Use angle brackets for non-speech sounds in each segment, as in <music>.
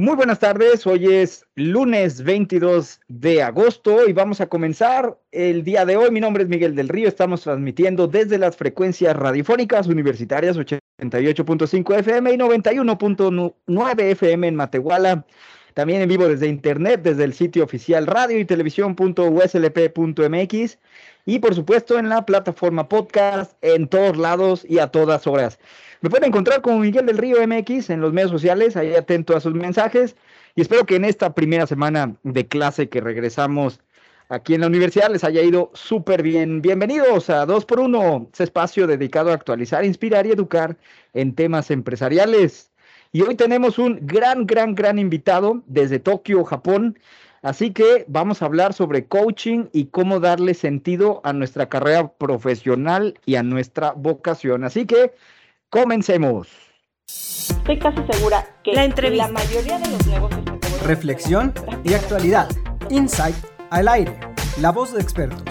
Muy buenas tardes, hoy es lunes 22 de agosto y vamos a comenzar el día de hoy. Mi nombre es Miguel del Río, estamos transmitiendo desde las frecuencias radiofónicas universitarias 88.5 FM y 91.9 FM en Matehuala. También en vivo desde internet, desde el sitio oficial radio y televisión.uslp.mx y por supuesto en la plataforma podcast en todos lados y a todas horas. Me pueden encontrar como Miguel del Río MX en los medios sociales, ahí atento a sus mensajes y espero que en esta primera semana de clase que regresamos aquí en la universidad les haya ido súper bien. Bienvenidos a 2x1, ese espacio dedicado a actualizar, inspirar y educar en temas empresariales. Y hoy tenemos un gran, gran, gran invitado desde Tokio, Japón. Así que vamos a hablar sobre coaching y cómo darle sentido a nuestra carrera profesional y a nuestra vocación. Así que Comencemos. Estoy casi segura que la, entrevista. la mayoría de los negocios Reflexión y actualidad. Insight al aire. La voz de expertos.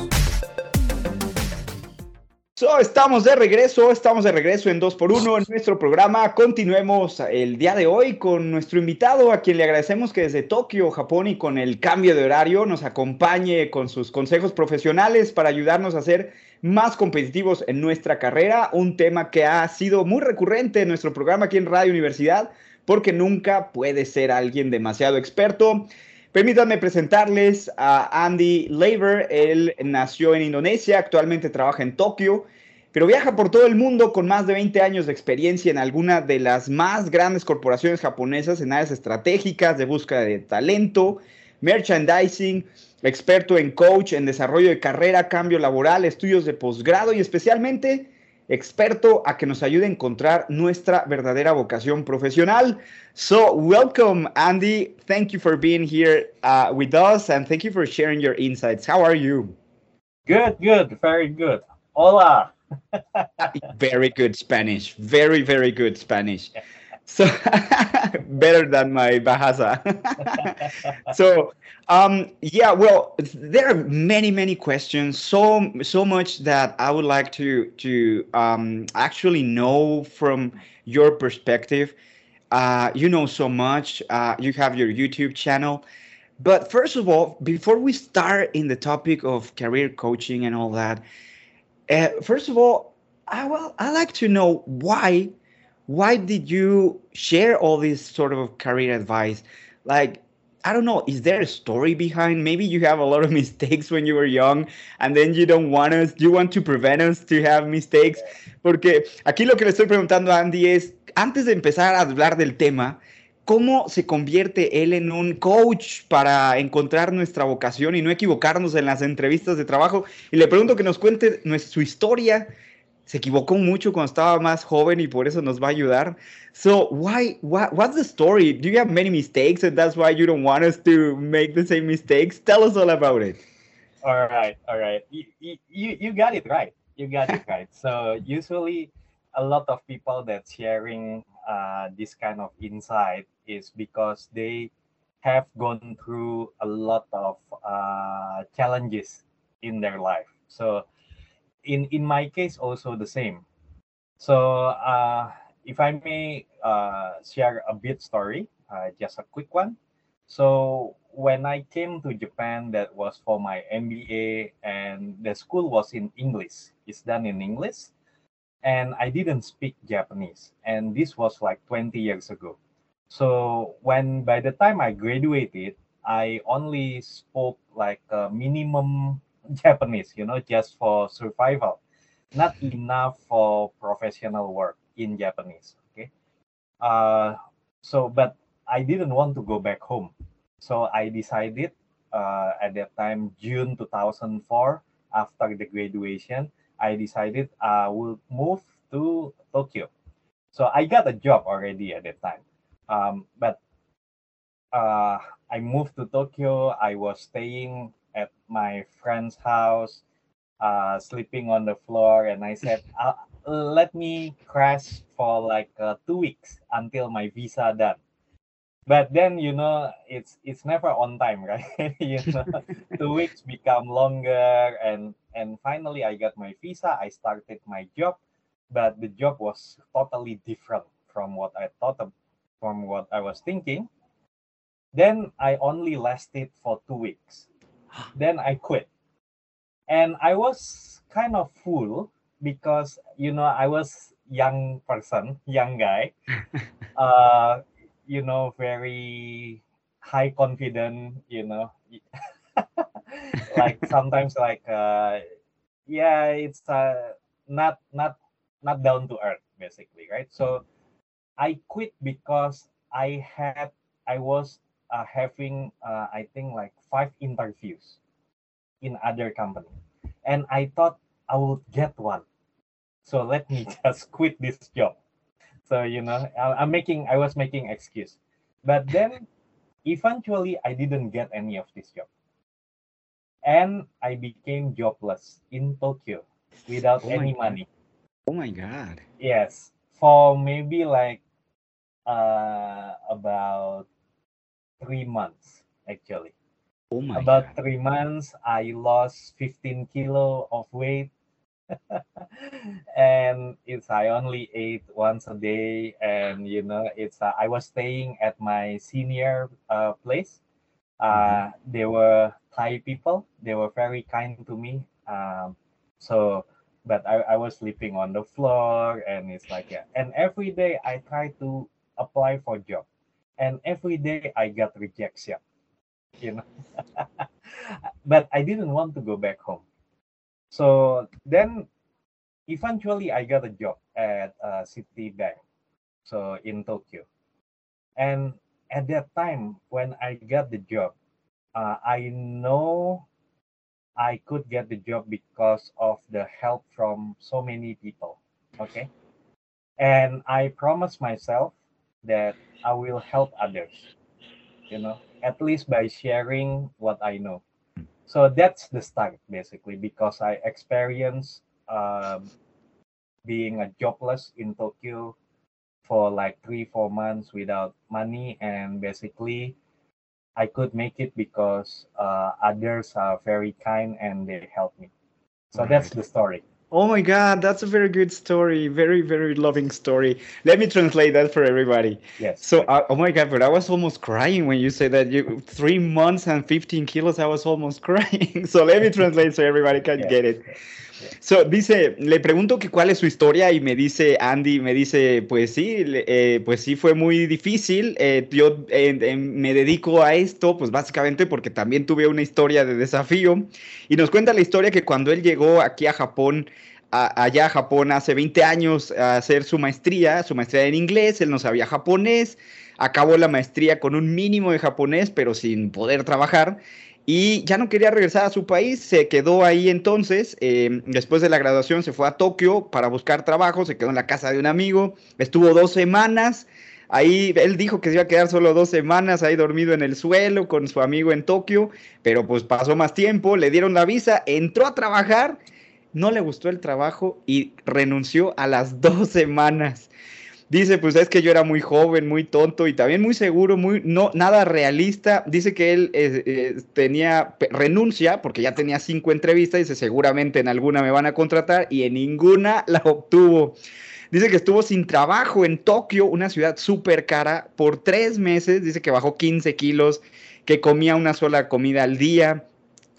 So, estamos de regreso, estamos de regreso en 2x1 en nuestro programa. Continuemos el día de hoy con nuestro invitado, a quien le agradecemos que desde Tokio, Japón y con el cambio de horario nos acompañe con sus consejos profesionales para ayudarnos a ser más competitivos en nuestra carrera, un tema que ha sido muy recurrente en nuestro programa aquí en Radio Universidad, porque nunca puede ser alguien demasiado experto. Permítanme presentarles a Andy Laver. Él nació en Indonesia, actualmente trabaja en Tokio, pero viaja por todo el mundo con más de 20 años de experiencia en alguna de las más grandes corporaciones japonesas en áreas estratégicas de búsqueda de talento, merchandising, experto en coach, en desarrollo de carrera, cambio laboral, estudios de posgrado y especialmente experto a que nos ayude a encontrar nuestra verdadera vocación profesional. So, welcome, Andy. Thank you for being here uh, with us and thank you for sharing your insights. How are you? Good, good, very good. Hola. <laughs> very good Spanish. Very, very good Spanish. So <laughs> better than my Bahasa. <laughs> so um, yeah, well, there are many, many questions. So so much that I would like to to um, actually know from your perspective. Uh, you know so much. Uh, you have your YouTube channel. But first of all, before we start in the topic of career coaching and all that, uh, first of all, I will I like to know why why did you share all this sort of career advice? Like, I don't know, is there a story behind? Maybe you have a lot of <laughs> mistakes when you were young and then you don't want us, you want to prevent us to have mistakes. Porque aquí lo que le estoy preguntando a Andy es, antes de empezar a hablar del tema, ¿cómo se convierte él en un coach para encontrar nuestra vocación y no equivocarnos en las entrevistas de trabajo? Y le pregunto que nos cuente su historia se equivocó mucho cuando estaba más joven y por eso nos va a ayudar. So why, what, what's the story? Do you have many mistakes and that's why you don't want us to make the same mistakes? Tell us all about it. All right, all right. You, you, you got it right. You got it right. So usually a lot of people that sharing uh, this kind of insight is because they have gone through a lot of uh, challenges in their life. So in in my case also the same. So uh, if i may uh, share a bit story uh, just a quick one. So when i came to japan that was for my mba and the school was in english. It's done in english. And i didn't speak japanese. And this was like 20 years ago. So when by the time i graduated i only spoke like a minimum <laughs> Japanese, you know, just for survival, not enough for professional work in Japanese. Okay. Uh, so, but I didn't want to go back home. So I decided uh, at that time, June 2004, after the graduation, I decided I will move to Tokyo. So I got a job already at that time. Um, but uh, I moved to Tokyo. I was staying my friend's house, uh, sleeping on the floor, and I said, <laughs> uh, "Let me crash for like uh, two weeks until my visa done." But then you know it's it's never on time, <laughs> right? you know, <laughs> two weeks become longer, and and finally I got my visa. I started my job, but the job was totally different from what I thought of, from what I was thinking. Then I only lasted for two weeks. Then I quit. And I was kind of full because you know I was young person, young guy. <laughs> uh you know, very high confident, you know. <laughs> like sometimes like uh yeah, it's uh not not not down to earth basically, right? So I quit because I had I was uh, having uh, I think like five interviews in other company, and I thought I would get one. So let me <laughs> just quit this job. So you know I, I'm making I was making excuse, but then eventually I didn't get any of this job, and I became jobless in Tokyo without Oh any God. money. Oh my God. Yes, for maybe like uh about three months actually. Oh my about God. three months, I lost 15 kilo of weight. <laughs> and it's I only ate once a day, and you know it's uh, I was staying at my senior uh, place. Uh, they were Thai people. They were very kind to me. Um, so, but I, I was sleeping on the floor, and it's like yeah. And every day I try to apply for job, and every day I got rejection. You know, <laughs> but I didn't want to go back home. So then, eventually, I got a job at uh, Citibank, so in Tokyo. And at that time, when I got the job, uh, I know I could get the job because of the help from so many people. Okay. And I promised myself that I will help others, you know, at least by sharing what I know. So that's the start basically because I experienced um, being a jobless in Tokyo for like three, four months without money. And basically, I could make it because uh, others are very kind and they help me. So that's the story. Oh my God, that's a very good story. Very, very loving story. Let me translate that for everybody. Yes. So, uh, oh my God, but I was almost crying when you said that you three months and 15 kilos. I was almost <laughs> crying. So let me translate so everybody can Yeah. get it. So, dice, le pregunto que cuál es su historia y me dice Andy, me dice, pues sí, eh, pues sí fue muy difícil. eh, yo eh, eh, me dedico a esto, pues básicamente porque también tuve una historia de desafío. Y nos cuenta la historia que cuando él llegó aquí a Japón, a- allá a Japón hace 20 años a hacer su maestría, su maestría en inglés, él no sabía japonés, acabó la maestría con un mínimo de japonés, pero sin poder trabajar. Y ya no quería regresar a su país, se quedó ahí entonces, eh, después de la graduación se fue a Tokio para buscar trabajo, se quedó en la casa de un amigo, estuvo dos semanas, ahí él dijo que se iba a quedar solo dos semanas ahí dormido en el suelo con su amigo en Tokio, pero pues pasó más tiempo, le dieron la visa, entró a trabajar, no le gustó el trabajo y renunció a las <laughs> dos semanas. Dice, pues es que yo era muy joven, muy tonto y también muy seguro, muy no nada realista. Dice que él eh, eh, tenía renuncia porque ya tenía cinco entrevistas. Dice, seguramente en alguna me van a contratar y en ninguna <laughs> la obtuvo. Dice que estuvo sin trabajo en Tokio, una ciudad súper cara, por tres meses. Dice que bajó 15 kilos, que comía una sola comida al día,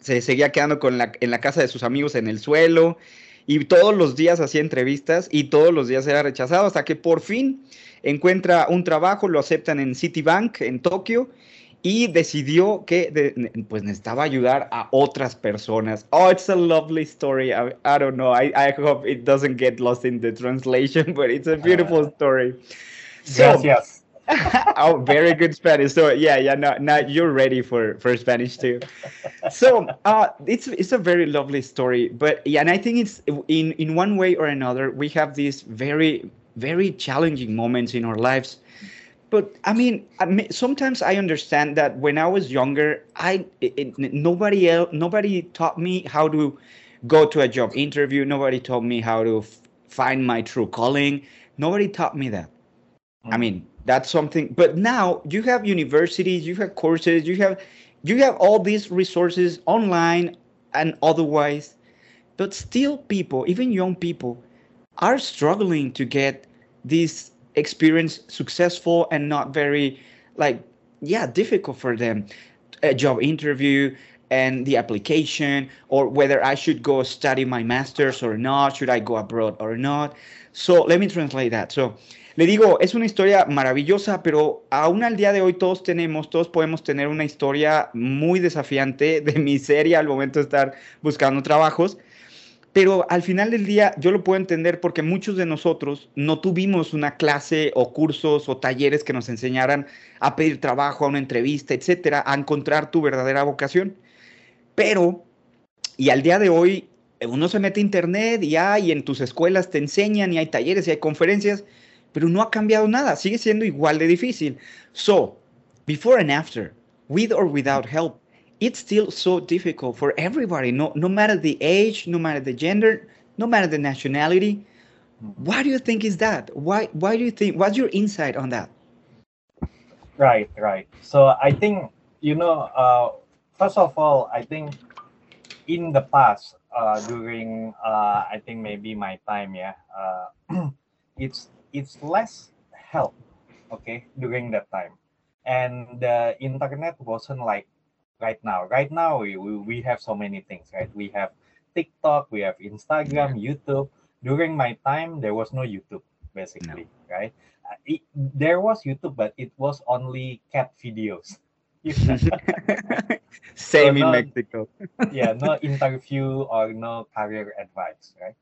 se seguía quedando con la, en la casa de sus amigos en el suelo y todos los días hacía entrevistas y todos los días era rechazado hasta que por fin encuentra un trabajo, lo aceptan en Citibank en Tokio y decidió que de- pues necesitaba ayudar a otras personas. Oh, it's a lovely story. I, I don't know. I, I hope it doesn't get lost in the translation, <laughs> but it's a beautiful story. So, Gracias. <laughs> oh, very good Spanish. So yeah, yeah, now, now you're ready for, for Spanish too. So uh, it's it's a very lovely story, but yeah, and I think it's in in one way or another we have these very very challenging moments in our lives. but I mean, I mean, sometimes I understand that when I was younger, I it, nobody else, nobody taught me how to go to a job interview. Nobody taught me how to find my true calling. Nobody taught me that. I mean, that's something. But now you have universities, you have courses, you have you have all these resources online and otherwise. But still, people, even young people, are struggling to get this experience successful and not very like yeah difficult for them a job interview and the application or whether i should go study my masters or not should i go abroad or not so let me translate that so le digo es una historia maravillosa pero aún al día de hoy todos tenemos todos podemos tener una historia muy desafiante <laughs> de miseria al momento de estar buscando trabajos pero al final del día yo lo puedo entender porque muchos de nosotros no tuvimos una clase o cursos o talleres que nos enseñaran a pedir trabajo, a una entrevista, etcétera, a encontrar tu verdadera vocación. Pero, y al día de hoy, uno se mete a internet y hay en tus escuelas te enseñan y hay talleres y hay conferencias, pero no ha cambiado nada, sigue siendo igual de difícil. So, before and after, with or without help, it's still so difficult for everybody, no, no matter the age, no matter the gender, no matter the nationality. Why do you think is that? Why why do you think what's your insight on that? Right, right. So I think you know, uh, first of all, I think in the past, uh, during uh, I think maybe my time, yeah, uh, <clears throat> it's it's less help, okay, during that time, and the internet wasn't like right now. Right now, we, we, have so many things, right? We have TikTok, we have Instagram, YouTube. During my time, there was no YouTube, basically, right? Uh, it, there was YouTube, but it was only cat videos. <laughs> Same in no- Mexico. <laughs> yeah, no interview or no career advice, right?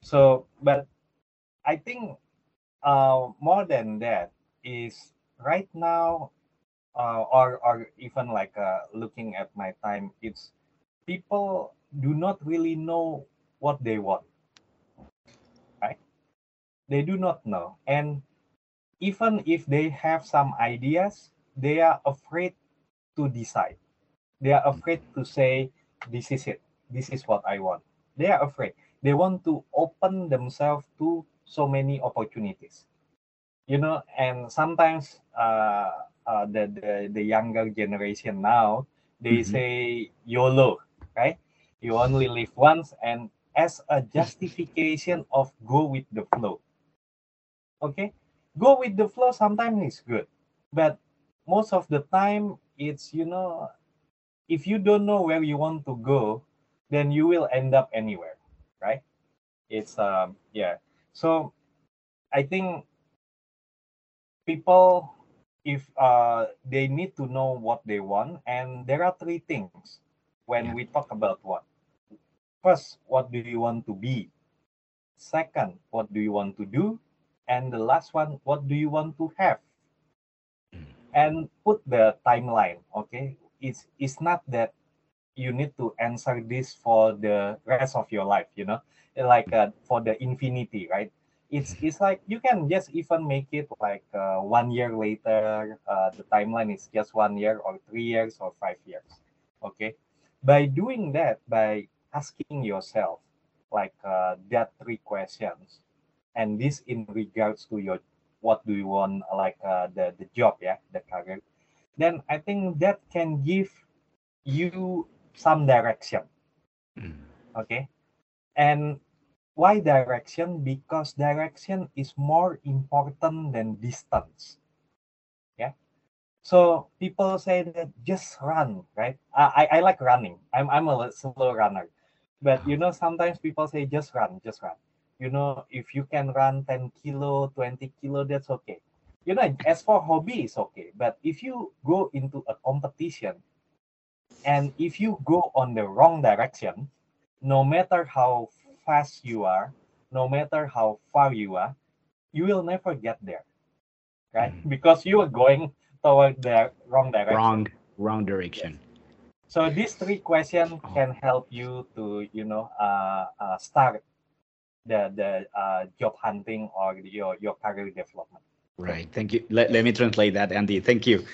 So, but I think uh, more than that is right now, uh, or or even like uh, looking at my time, it's people do not really know what they want, right? They do not know, and even if they have some ideas, they are afraid to decide. They are afraid to say, "This is it. This is what I want." They are afraid. They want to open themselves to so many opportunities. You know and sometimes uh, uh the, the the younger generation now they Mhm. say yolo right? You only live once and as a justification of go with the flow. Okay? Go with the flow sometimes is good but most of the time it's you know if you don't know where you want to go then you will end up anywhere right? It's um yeah so i think people if uh they need to know what they want and there are three things when Yeah. we talk about what. First what do you want to be? Second what do you want to do? And the last one what do you want to have? And put the timeline okay? It's it's not that you need to answer this for the rest of your life you know? Like uh, for the infinity right? It's it's like you can just even make it like uh, one year later uh, the timeline is just one year or three years or five years okay? By doing that by asking yourself like uh, that three questions and this in regards to your what do you want like uh, the the job yeah the career then i think that can give you some direction. Mm. Okay? And why direction? Because direction is more important than distance. Yeah? So people say that just run right? I i, I like running. I'm i'm a slow runner. But you know sometimes people say just run just run. You know if you can run 10 kilo 20 kilo that's okay. You know as for hobby it's okay. But if you go into a competition and if you go on the wrong direction no matter how fast you are no matter how far you are you will never get there right? Because you are going toward the wrong direction. Wrong wrong direction. so these three questions can help you to you know uh, uh, start the the uh, job hunting or your your career development Right. Thank you. Let, me translate that, Andy. Thank you.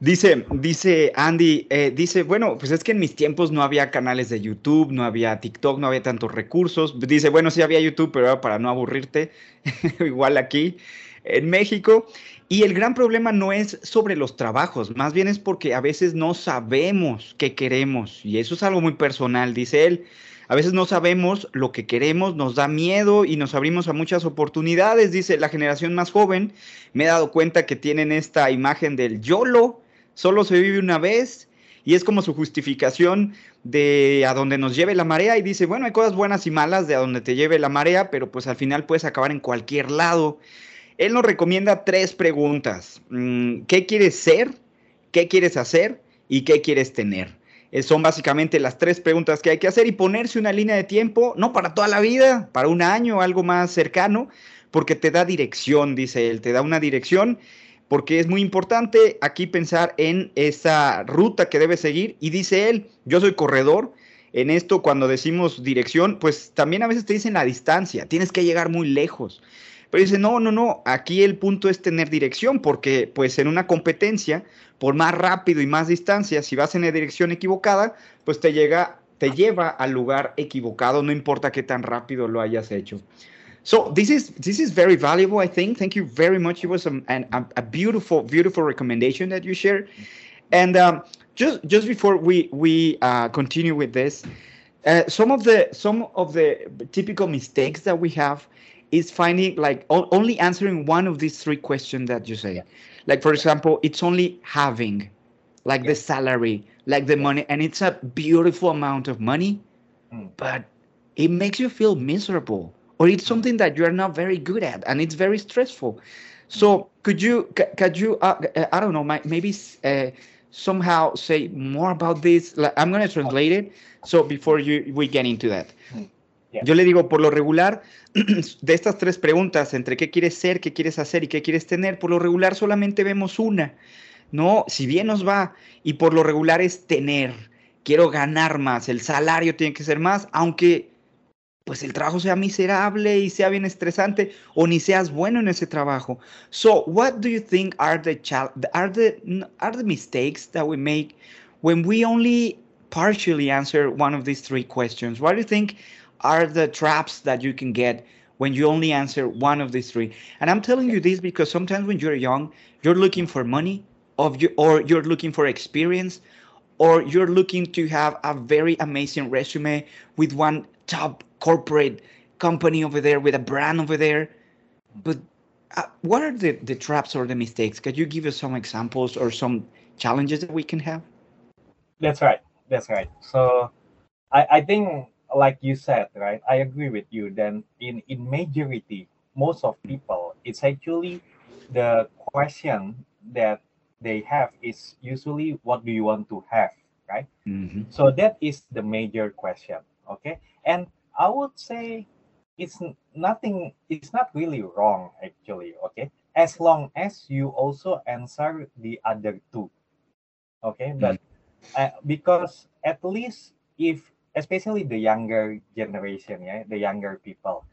Dice, dice Andy, eh, dice, bueno, pues es que en mis tiempos no había canales de YouTube, no había TikTok, no había tantos recursos. Dice, bueno, sí había YouTube, pero para no aburrirte, <laughs> igual aquí en México. Y el gran problema no es sobre los trabajos, más bien es porque a veces no sabemos qué queremos. Y eso es algo muy personal, dice él. A veces no sabemos lo que queremos, nos da miedo y nos abrimos a muchas oportunidades. Dice la generación más joven, me he dado cuenta que tienen esta imagen del YOLO, solo se vive una vez y es como su justificación de a donde nos lleve la marea y dice, bueno, hay cosas buenas y malas de a donde te lleve la marea, pero pues al final puedes acabar en cualquier lado. Él nos recomienda tres preguntas. Mm, ¿Qué quieres ser? ¿Qué quieres hacer? ¿Y qué quieres tener? Eh, son básicamente las tres preguntas que hay que hacer y ponerse una línea de tiempo, no para toda la vida, para un año, algo más cercano, porque te da dirección, dice él, te da una dirección porque es muy importante aquí pensar en esa ruta que debe seguir. Y dice él, yo soy corredor, en esto cuando decimos dirección, pues también a veces te dicen la distancia, tienes que llegar muy lejos. Pero dice, no, no, no, aquí el punto es tener dirección, porque pues en una competencia, por más rápido y más distancia, si vas en la dirección equivocada, pues te llega, te lleva al lugar equivocado, no importa qué tan rápido lo hayas hecho. So this is this is very valuable, I think. Thank you very much. It was a, an, a beautiful, beautiful recommendation that you shared. And um, just just before we we uh, continue with this, uh, some of the some of the typical mistakes that we have is finding like only answering one of these three questions that you say. Like for example, it's only having, like the salary, like the money, and it's a beautiful amount of money, but it makes you feel miserable or it's something that you are not very good at and it's very stressful. So could you could you uh, uh, i don't know maybe uh, somehow say more about this? Like, i'm going to translate it so before you we get into that yo le digo por lo regular <clears throat> de estas tres preguntas entre qué quieres ser qué quieres hacer y qué quieres tener por lo regular solamente vemos una no si bien nos va y por lo regular es tener quiero ganar más el salario tiene que ser más aunque pues el trabajo sea miserable y sea bien estresante o ni seas bueno en ese trabajo. So, what do you think are the are the are the mistakes that we make when we only partially answer one of these three questions? What do you think are the traps that you can get when you only answer one of these three? And I'm telling you this because sometimes when you're young, you're looking for money of you or you're looking for experience or you're looking to have a very amazing resume with one top corporate company over there with a brand over there. But uh, what are the, the traps or the mistakes? Could you give us some examples or some challenges that we can have? That's right. That's right. So i, I think like you said right i agree with you then in in majority most of people it's actually the question that they have is usually what do you want to have right? Mm-hmm. so that is the major question okay? And i would say it's nothing it's not really wrong actually okay? As long as you also answer the other two okay? But uh, because at least if especially the younger generation yeah the younger people.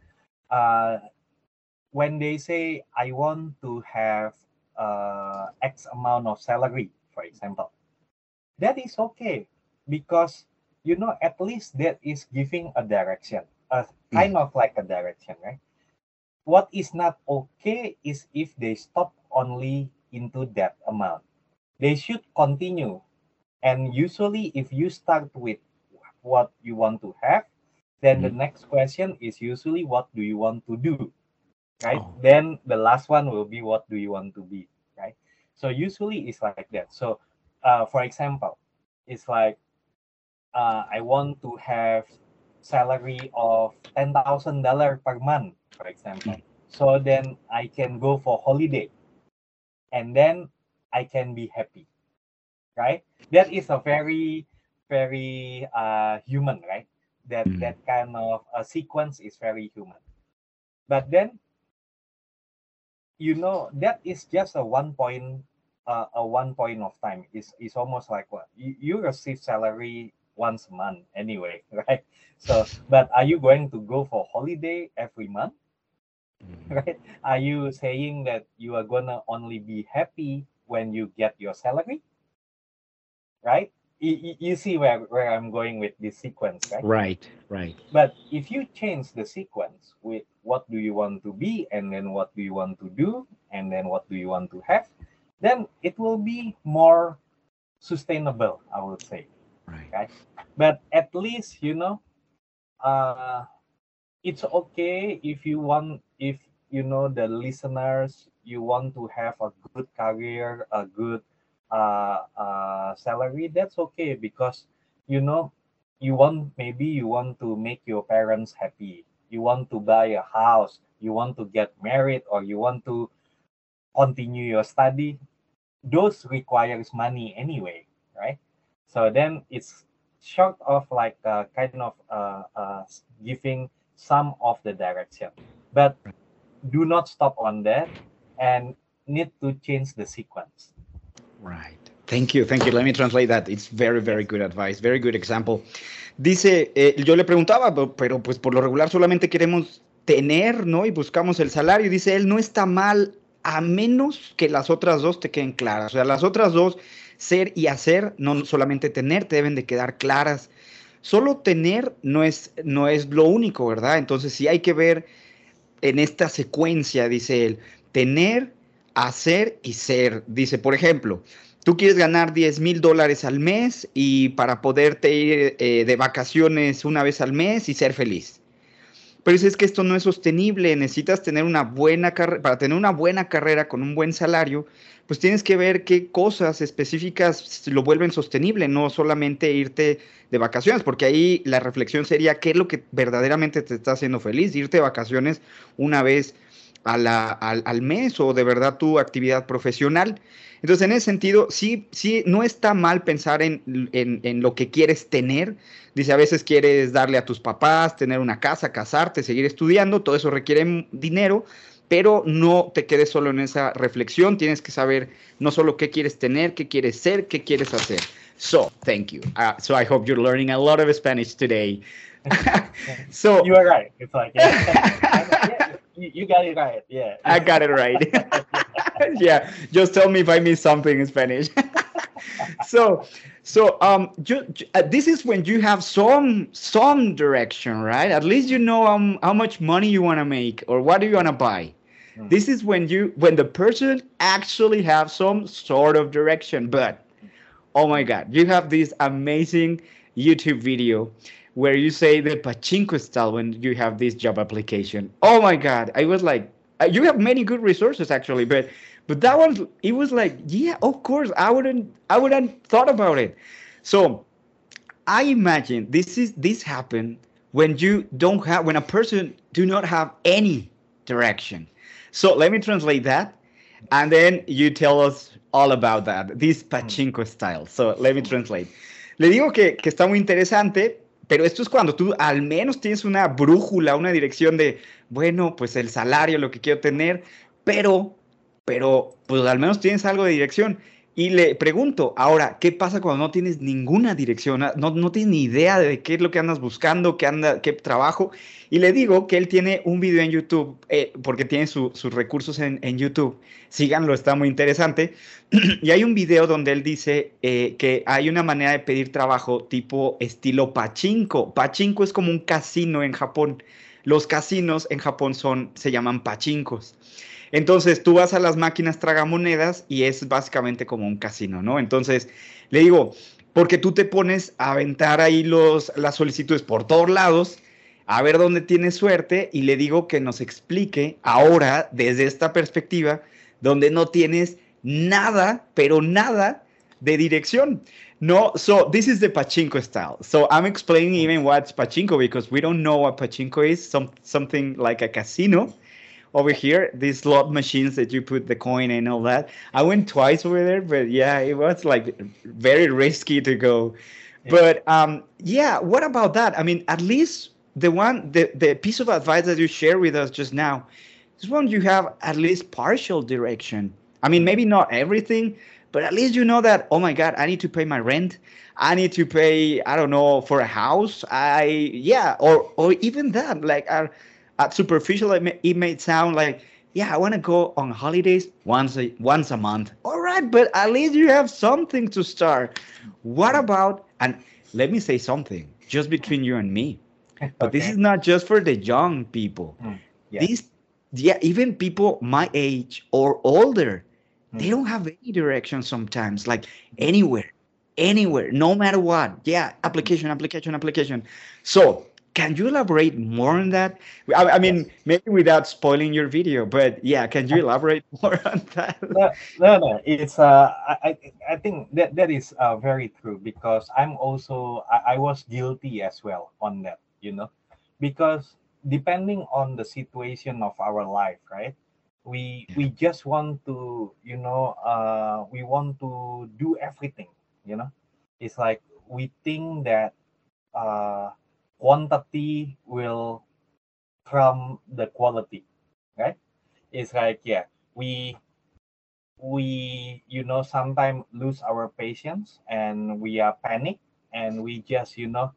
Uh when they say i want to have uh x amount of salary for example that is okay because you know at least that is giving a direction a kind of like a direction right? What is not okay is if they stop only into that amount. They should continue. And usually if you start with what you want to have then the next question is usually what do you want to do right? Oh. then the last one will be what do you want to be right? So usually it's like that. So uh, for example it's like uh, i want to have salary of ten thousand dollar per month for example. So then i can go for holiday and then i can be happy right? That is a very very uh, human right that Mhm. that kind of a sequence is very human but then you know that is just a one point uh, a one point of time is is almost like what you, you receive salary once a month anyway <laughs> right so but are you going to go for holiday every month right? Are you saying that you are gonna only be happy when you get your salary? Right? You, you- see where, where I'm going with this sequence, right? Right, right. But if you change the sequence with what do you want to be and then what do you want to do and then what do you want to have, then it will be more sustainable, I would say. Right. Right. But at least, you know, uh it's okay if you want if you know the listeners you want to have a good career, a good uh, uh salary, that's okay because you know you want maybe you want to make your parents happy. You want to buy a house. You want to get married or you want to continue your study. Those requires money anyway right? So then it's short of like uh, kind of uh, uh, giving some of the direction. But do not stop on that and need to change the sequence. Right. Thank you, thank you. Let me translate that. It's very, very good advice, very good example. Dice, eh, yo le preguntaba, pero, pues por lo regular solamente queremos tener, ¿no? Y buscamos el salario. Dice él, no está mal a menos que las otras dos te queden claras. O sea, las otras dos, ser y hacer, no solamente tener, te deben de quedar claras. Solo tener no es, no es lo único, ¿verdad? Entonces sí hay que ver en esta secuencia, dice él, tener, hacer y ser. Dice, por ejemplo, tú quieres ganar 10 mil dólares al mes y para poderte ir eh, de vacaciones una vez al mes y ser feliz. Pero dices que esto no es sostenible, necesitas tener una buena carrera, para tener una buena carrera con un buen salario, pues tienes que ver qué cosas específicas lo vuelven sostenible, no solamente irte de vacaciones, porque ahí la reflexión sería qué es lo que verdaderamente te está haciendo feliz, irte de vacaciones una vez al, al mes o de verdad tu actividad profesional. Entonces, en ese sentido, sí, sí, no está mal pensar en, en, en, lo que quieres tener. Dice, a veces quieres darle a tus papás, tener una casa, casarte, seguir estudiando, todo eso requiere dinero, pero no te quedes solo en esa reflexión, tienes que saber no solo qué quieres tener, qué quieres ser, qué quieres hacer. So, thank you. Uh, so, I hope you're learning a lot of Spanish today. <laughs> so, you are right. It's like, yeah, <laughs> you, got it right. Yeah. I got it right. <laughs> yeah, just tell me if I miss something in Spanish. <laughs> so, so um, you, uh, this is when you have some some direction, right? At least you know um, how much money you want to make or what do you want to buy. Mm. This is when you when the person actually have some sort of direction. But oh my God, you have this amazing YouTube video where you say the pachinko style when you have this job application. Oh my God, I was like, uh, you have many good resources actually, but but that one it was like, yeah, of course, I wouldn't I wouldn't thought about it. So I imagine this is this happened when you don't have when a person do not have any direction. So let me translate that, and then you tell us all about that. This pachinko style. So let me translate. Le digo que, que está muy interesante, pero esto es cuando tú al menos tienes una brújula, una dirección de, bueno, pues el salario, lo que quiero tener, pero, pero, pues al menos tienes algo de dirección. Y le pregunto, ahora, ¿qué pasa cuando no tienes ninguna dirección? No, no tienes ni idea de qué es lo que andas buscando, qué, anda, qué trabajo. Y le digo que él tiene un video en YouTube, eh, porque tiene su, sus recursos en, en, YouTube. Síganlo, está muy interesante. <clears throat> y hay un video donde él dice eh, que hay una manera de pedir trabajo tipo estilo pachinko. Pachinko es como un casino en Japón. Los casinos en Japón son, se llaman pachinkos. Entonces tú vas a las máquinas tragamonedas y es básicamente como un casino, ¿no? Entonces le digo, porque tú te pones a aventar ahí los, las solicitudes por todos lados, a ver dónde tienes suerte y le digo que nos explique ahora desde esta perspectiva donde no tienes nada, pero nada de dirección. No, so this is the pachinko style. So I'm explaining even what's pachinko because we don't know what pachinko is. Some something like a casino over here. These slot machines that you put the coin and all that. I went twice over there, but yeah, it was like very risky to go. Yeah. But um, yeah, what about that? I mean, at least the one the the piece of advice that you shared with us just now, this one you have at least partial direction. I mean, maybe not everything, but at least you know that oh my god i need to pay my rent i need to pay i don't know for a house i yeah or or even that like are at superficial, it may, it may sound like, yeah, I want to go on holidays once a, once a month. All right, but at least you have something to start. What about, and let me say something just between you and me, <laughs> but this is not just for the young people. Mm, yeah. These, yeah, even people my age or older, they Mm. don't have any direction sometimes, like anywhere, anywhere, no matter what. Yeah, application, application, application. So, can you elaborate more on that? I, I mean, maybe without spoiling your video, but yeah, can you <laughs> elaborate more on that? no, no, no. It's uh, I, I, I think that that is uh, very true because I'm also I, I was guilty as well on that, you know, because depending on the situation of our life, right? We we just want to, you know, uh, we want to do everything, you know. It's like we think that uh, quantity will trump the quality, right? It's like yeah, we we you know sometimes lose our patience and we are panic and we just you know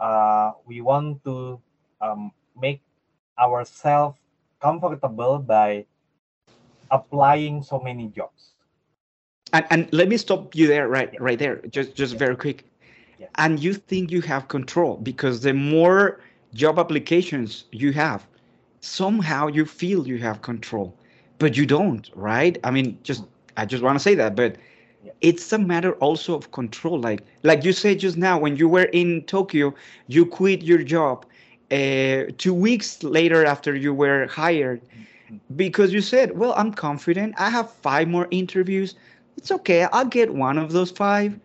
uh, we want to um, make ourselves comfortable by applying so many jobs And, and let me stop you there, right, right there, just just very quick. Yeah. And you think you have control because the more job applications you have, somehow you feel you have control, but you don't, right? I mean, just I just want to say that, but Yeah. it's a matter also of control. Like like you said just now, when you were in Tokyo, you quit your job. Uh, two weeks later, after you were hired, because you said, "Well, I'm confident. I have five more interviews. It's okay. I'll get one of those five."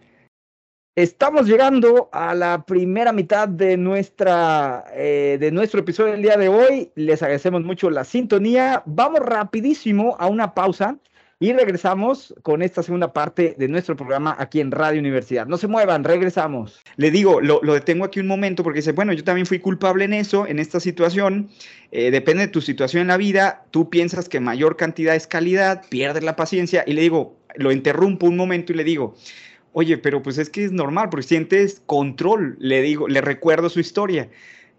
Estamos llegando a la primera mitad de nuestra eh, de nuestro episodio del día de hoy. Les agradecemos mucho la sintonía. Vamos rapidísimo a una pausa y regresamos con esta segunda parte de nuestro programa aquí en Radio Universidad. No se muevan, regresamos. Le digo, lo, lo detengo aquí un momento porque dice, bueno, yo también fui culpable en eso, en esta situación. Eh, depende de tu situación en la vida. Tú piensas que mayor cantidad es calidad, pierdes la paciencia y le digo, lo interrumpo un momento y le digo, oye, pero pues es que es normal porque sientes control. Le digo, le recuerdo su historia.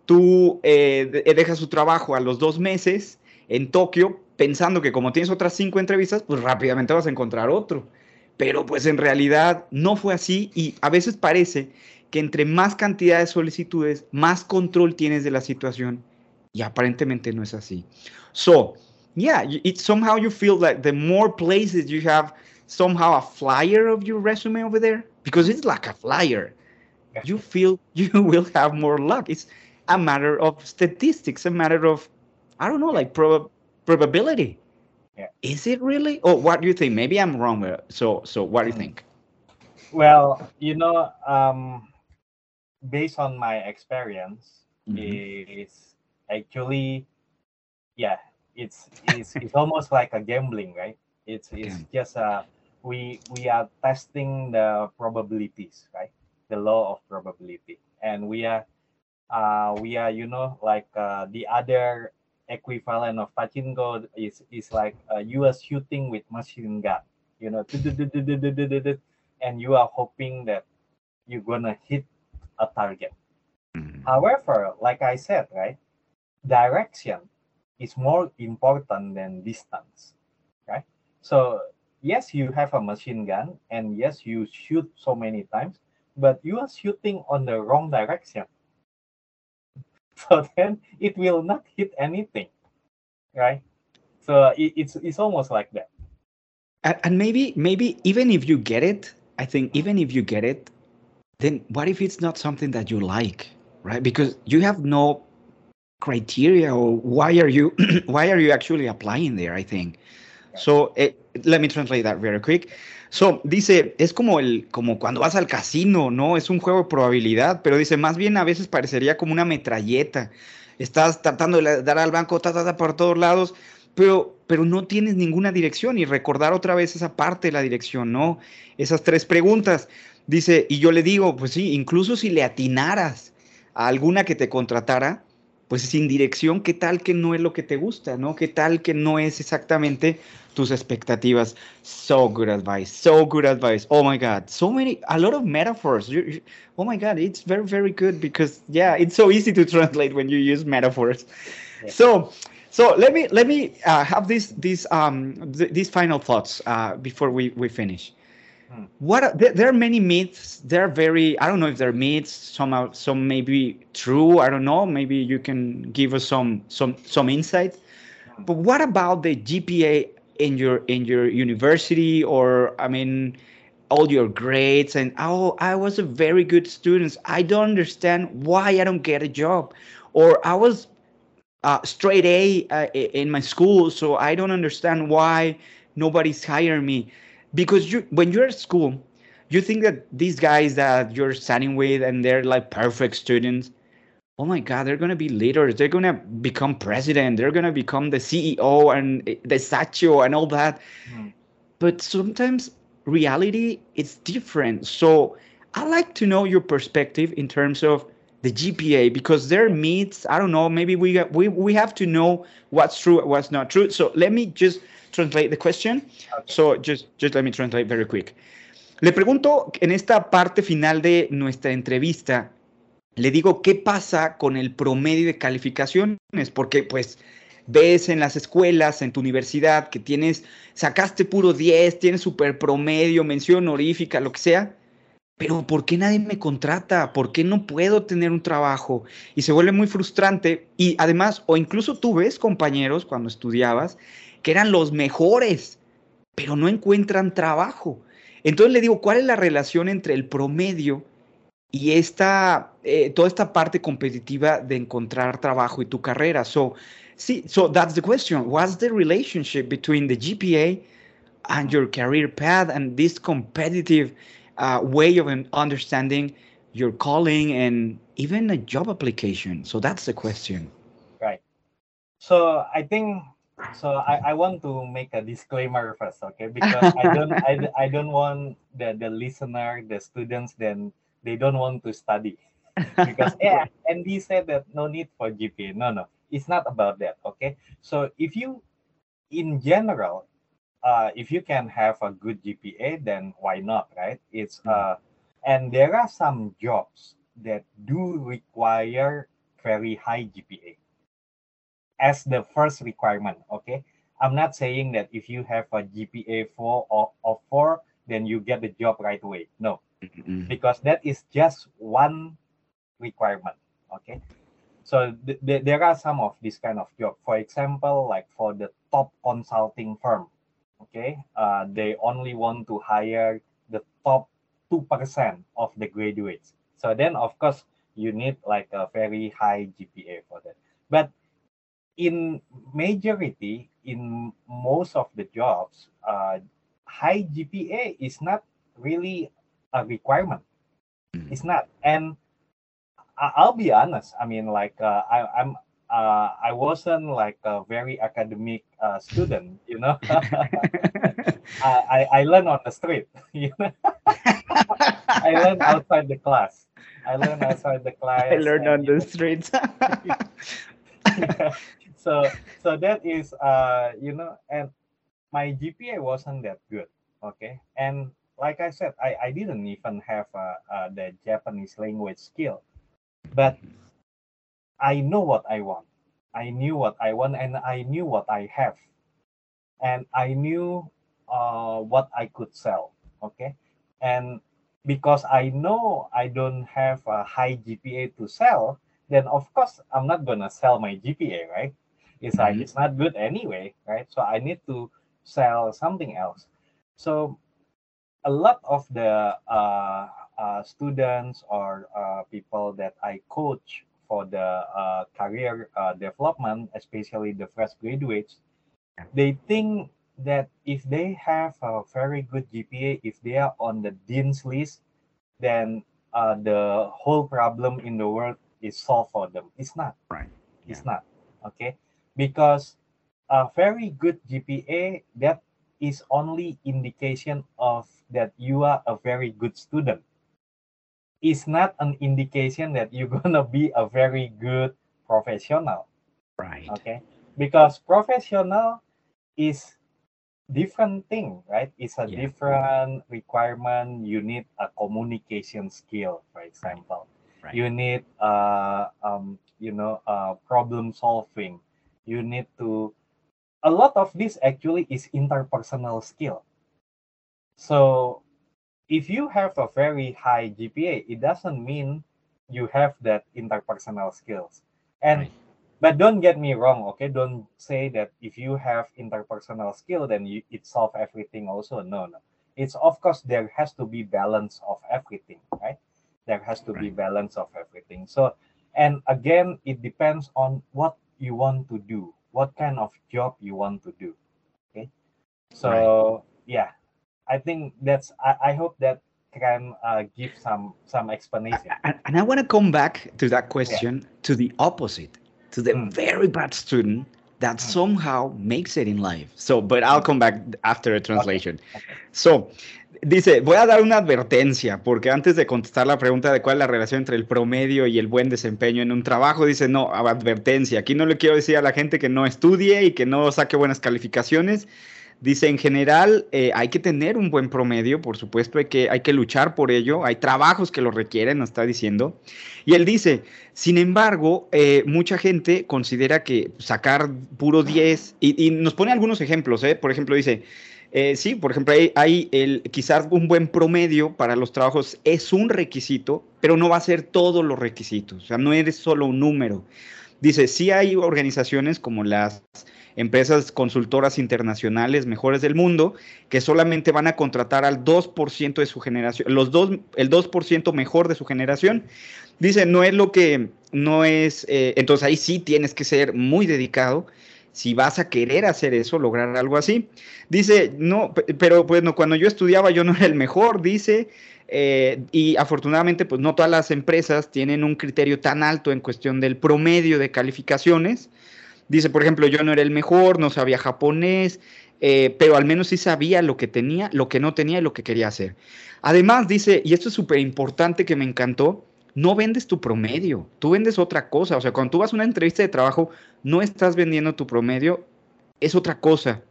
Tú eh, de- dejas su trabajo a los dos meses en Tokio pensando que como tienes otras cinco entrevistas, pues rápidamente vas a encontrar otro. Pero pues en realidad no fue así y a veces parece que entre más cantidad de solicitudes, más control tienes de la situación y aparentemente no es así. So, yeah, it somehow you feel like the more places you have somehow a flyer of your resume over there because it's like a flyer. You feel <laughs> you will have more luck. It's a matter of statistics, a matter of I don't know, like prob- probability. Yeah. Is it really? Or what do you think? Maybe I'm wrong. So, so what do you Mm. think? well you know um, based on my experience Mhm. is actually yeah it's it's, it's almost like a gambling right it's it's just uh we we are testing the probabilities right the law of probability and we are uh we are you know like uh, the other equivalent of pachinko is is like uh, you are shooting with machine gun you know and you are hoping that you're gonna hit a target Mhm. However, like I said, right, direction is more important than distance, right? So yes, you have a machine gun, and yes, you shoot so many times, but you are shooting on the wrong direction. <laughs> So then it will not hit anything, right? So it, it's it's almost like that. And, and maybe, maybe even if you get it, I think even if you get it, then what if it's not something that you like, right? Because you have no criteria or why are you <clears throat> why are you actually applying there? I think. So eh, let me translate that very quick. So dice, es como el como cuando vas al casino, ¿no? Es un juego de probabilidad, pero dice, más bien a veces parecería como una metralleta. Estás tratando de dar al banco ta, ta, por todos lados, pero, pero no tienes ninguna dirección y recordar otra vez esa parte de la dirección, ¿no? Esas tres preguntas. Dice, y yo le digo, pues sí, incluso si le atinaras a alguna que te contratara, pues sin dirección, ¿qué tal que no es lo que te gusta, no? ¿Qué tal que no es exactamente tus expectativas? So good advice, so good advice. Oh my God, so many, a lot of metaphors. You, you- oh my God, it's very, very good because yeah, it's so easy to translate when you use metaphors. So, so let me let me uh, have this these um th- these final thoughts uh, before we we finish. What are, there, are many myths. They're very I don't know if they're myths. Some are some may be true. I don't know. Maybe you can give us some some some insight. But what about the GPA in your in your university or I mean all your grades and oh I was a very good student. I don't understand why I don't get a job or I was uh, straight A uh, in my school, so I don't understand why nobody's hiring me. Because you, when you're at school, you think that these guys that you're studying with and they're like perfect students. Oh my God, they're gonna be leaders. They're gonna become president. They're gonna become the CEO and eh, the Sachio and all that. But sometimes reality is different. So I like to know your perspective in terms of the GPA because there myths. I don't know. Maybe we got, we we have to know what's true, what's not true. So let me just translate the question. So just just let me translate very quick. Le pregunto en esta parte final de nuestra entrevista, le digo qué pasa con el promedio de calificaciones, porque pues ves en las escuelas, en tu universidad, que tienes, sacaste puro 10, tienes super promedio, mención honorífica, lo que sea, pero ¿por qué nadie me contrata? ¿Por qué no puedo tener un trabajo? Y se vuelve muy frustrante y además, o incluso tú ves compañeros cuando estudiabas que eran los mejores, pero no encuentran trabajo. Entonces le digo, ¿cuál es la relación entre el promedio y esta, eh, toda esta parte competitiva de encontrar trabajo y tu carrera? So, sí, so that's the question. What's the relationship between the GPA and your career path and this competitive uh, way of un- understanding your calling and even a job application? So that's the question. Right. So I think so I, I want to make a disclaimer first, okay? Because I don't <laughs> I, I don't want the, the listener, the students, then they don't want to study. Because <laughs> yeah, Andy said that no need for GPA. No, no, it's not about that. Okay. So if you in general, uh, if you can have a good GPA, then why not, right? It's uh, and there are some jobs that do require very high GPA as the first requirement. Okay, I'm not saying that if you have a GPA four or, or four, then you get the job right away. No, because that is just one requirement. Okay, so th- th- there are some of this kind of job. For example, like for the top consulting firm, okay, uh, they only want to hire the top two percent of the graduates. So then, of course, you need like a very high GPA for that. But in majority, in most of the jobs, uh, high GPA is not really a requirement. It's not, and I'll be honest. I mean, like uh, I, I'm. Uh, I wasn't like a very academic uh, student, you know. <laughs> I, I, learned on the street, <laughs> you know. I learned outside the class. I learned outside the <laughs> class. I learned and, on the streets. So so that is uh you know and my gpa wasn't that good okay? And like i said i i didn't even have uh, uh the japanese language skill. But i know what i want. I knew what i want and i knew what i have. And i knew uh what i could sell okay? And because i know i don't have a high gpa to sell then of course i'm not gonna sell my gpa right it's like it's not good anyway right? So i need to sell something else. So a lot of the uh, uh, students or uh, people that i coach for the uh, career uh, development especially the fresh graduates they think that if they have a very good gpa if they are on the dean's list then uh, the whole problem in the world is solved for them. It's not. Right. It's not. Okay because a very good gpa that is only indication of that you are a very good student it's not an indication that you're <laughs> gonna be a very good professional. Right. Okay. Because professional is different thing, right? It's a Yeah. different requirement. You need a communication skill, for example. Right. You need uh um you know uh problem solving. You need to a lot of this actually is interpersonal skill. So if you have a very high GPA, it doesn't mean you have that interpersonal skills. And Right. but don't get me wrong, okay? Don't say that if you have interpersonal skill, then you it solve everything. Also, no, no. It's of course there has to be balance of everything, right? There has to be balance of everything. So, and again, it depends on what you want to do, what kind of job you want to do. Okay, so yeah, I think that's. I, I hope that can uh, give some some explanation. And, and I want to come back to that question to the opposite, to the Mm. very bad student that somehow makes it in life. So, but I'll come back after a translation. So, dice, voy a dar una advertencia, porque antes de contestar la pregunta de cuál es la relación entre el promedio y el buen desempeño en un trabajo, dice, no, advertencia. Aquí no le quiero decir a la gente que no estudie y que no saque buenas calificaciones. Dice, en general, eh, hay que tener un buen promedio, por supuesto, hay que, hay que luchar por ello, hay trabajos que lo requieren, nos está diciendo. Y él dice, sin embargo, eh, mucha gente considera que sacar puro 10, y, nos pone algunos ejemplos, ¿eh? por ejemplo, dice, sí, por ejemplo, hay, hay el, quizás un buen promedio para los trabajos es un requisito, pero no va a ser todos los requisitos, o sea, no eres solo un número. Dice, sí hay organizaciones como las empresas consultoras internacionales mejores del mundo que solamente van a contratar al 2% de su generación, los dos, el 2% mejor de su generación. Dice, no es lo que, no es, eh, entonces ahí sí tienes que ser muy dedicado si vas a querer hacer eso, lograr algo así. Dice, no, pe- pero bueno, cuando yo estudiaba yo no era el mejor, dice, eh, y afortunadamente pues no todas las empresas tienen un criterio tan alto en cuestión del promedio de calificaciones. Dice, por ejemplo, yo no era el mejor, no sabía japonés, eh, pero al menos sí sabía lo que tenía, lo que no tenía y lo que quería hacer. Además, dice, y esto es súper importante que me encantó, no vendes tu promedio, tú vendes otra cosa. O sea, cuando tú vas a una entrevista de trabajo, no estás vendiendo tu promedio, es otra cosa.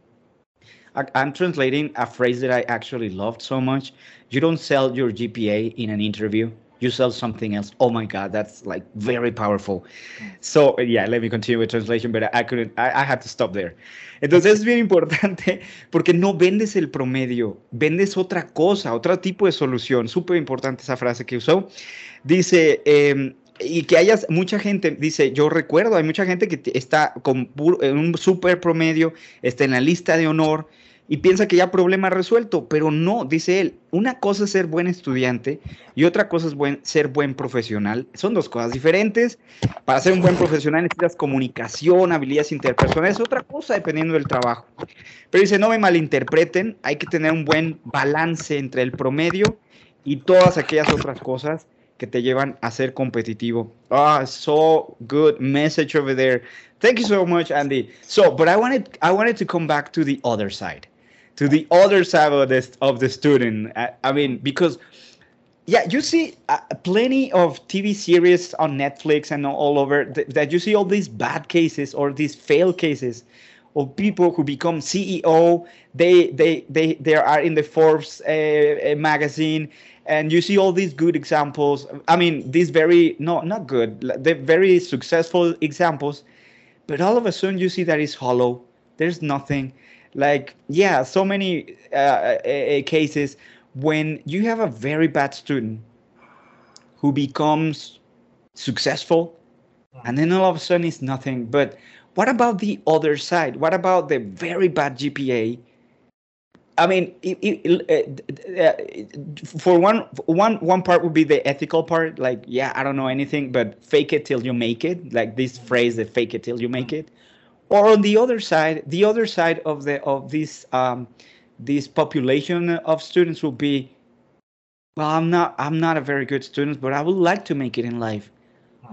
I'm translating a phrase that I actually loved so much. You don't sell your GPA in an interview. You sell something else. Oh my God, that's like very powerful. So yeah, let me continue with translation, but I couldn't. I, I had to stop there. Entonces es bien importante porque no vendes el promedio, vendes otra cosa, otro tipo de solución. Súper importante esa frase que usó. Dice, em, y que haya mucha gente, dice, yo recuerdo, hay mucha gente que está con puro- en un super promedio, está en la lista de honor y piensa que ya problema resuelto, pero no, dice él, una cosa es ser buen estudiante y otra cosa es buen, ser buen profesional. Son dos cosas diferentes. Para ser un buen profesional necesitas comunicación, habilidades interpersonales, es otra cosa dependiendo del trabajo. Pero dice, no me malinterpreten, hay que tener un buen balance entre el promedio y todas aquellas otras cosas que te llevan a ser competitivo. Ah, so good message over there. Thank you so much, Andy. So, but I wanted I wanted to come back to the other side, to the other side of the of the student. I, I mean, because yeah, you see uh, plenty of TV series on Netflix and all over th- that you see all these bad cases or these fail cases of people who become CEO. They they they they are in the Forbes uh, uh, magazine, and you see all these good examples. I mean, these very no not good, they're very successful examples, but all of a sudden you see that it's hollow. There's nothing. Like yeah, so many uh, uh, uh, cases when you have a very bad student who becomes successful and then all of a sudden it's nothing. But what about the other side? What about the very bad gpa i mean it, it, uh, uh, for one one one part would be the ethical part like yeah i don't know anything but fake it till you make it. Like this phrase the fake it till you make it or on the other side the other side of the of this um this population of students will be well i'm not i'm not a very good student but i would like to make it in life.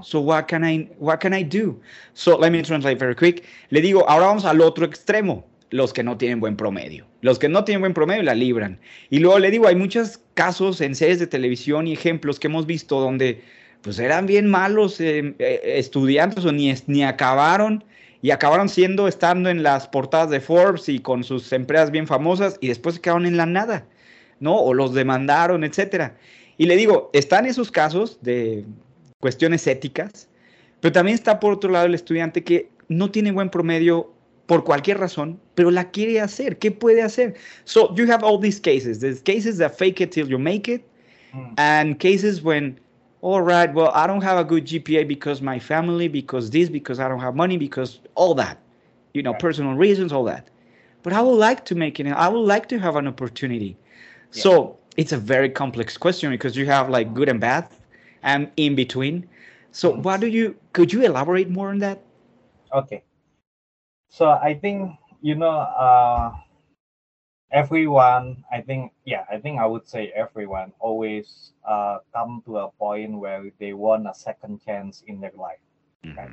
So what can i what can i do so let me translate very quick. Le digo ahora vamos al otro extremo los que no tienen buen promedio. Los que no tienen buen promedio la libran. Y luego le digo hay muchos casos en series de televisión y ejemplos que hemos visto donde pues eran bien malos eh, eh, estudiantes o ni, ni acabaron y acabaron siendo, estando en las portadas de Forbes y con sus empresas bien famosas y después se quedaron en la nada, ¿no? O los demandaron, etcétera. Y le digo, están esos casos de cuestiones éticas, pero también está por otro lado el estudiante que no tiene buen promedio por cualquier razón, pero la quiere hacer. ¿Qué puede hacer? So you have all these cases. There's cases that fake it till you make it, Mm. and cases when, all right, well, I don't have a good GPA because my family, because this, because I don't have money, because all that, you know, Right. personal reasons, all that. But I would like to make it. I would like to have an opportunity. So it's a very complex question because you have like good and bad, and in between. So Mm. what do you? Could you elaborate more on that? Okay. So I think you know uh everyone I think yeah, I think I would say everyone always uh come to a point where they want a second chance in their life. Right.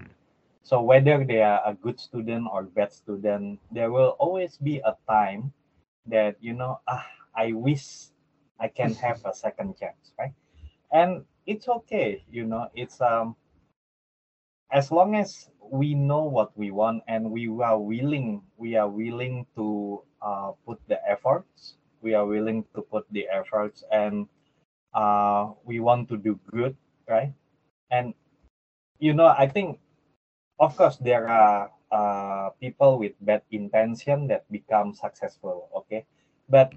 So whether they are a good student or bad student, there will always be a time that you know ah I wish I can <laughs> have a second chance, right? And it's okay, you know, it's um as long as we know what we want and we are willing we are willing to uh, put the efforts. We are willing to put the efforts and uh, we want to do good right? And you know i think of course there are uh, people with bad intention that become successful okay? But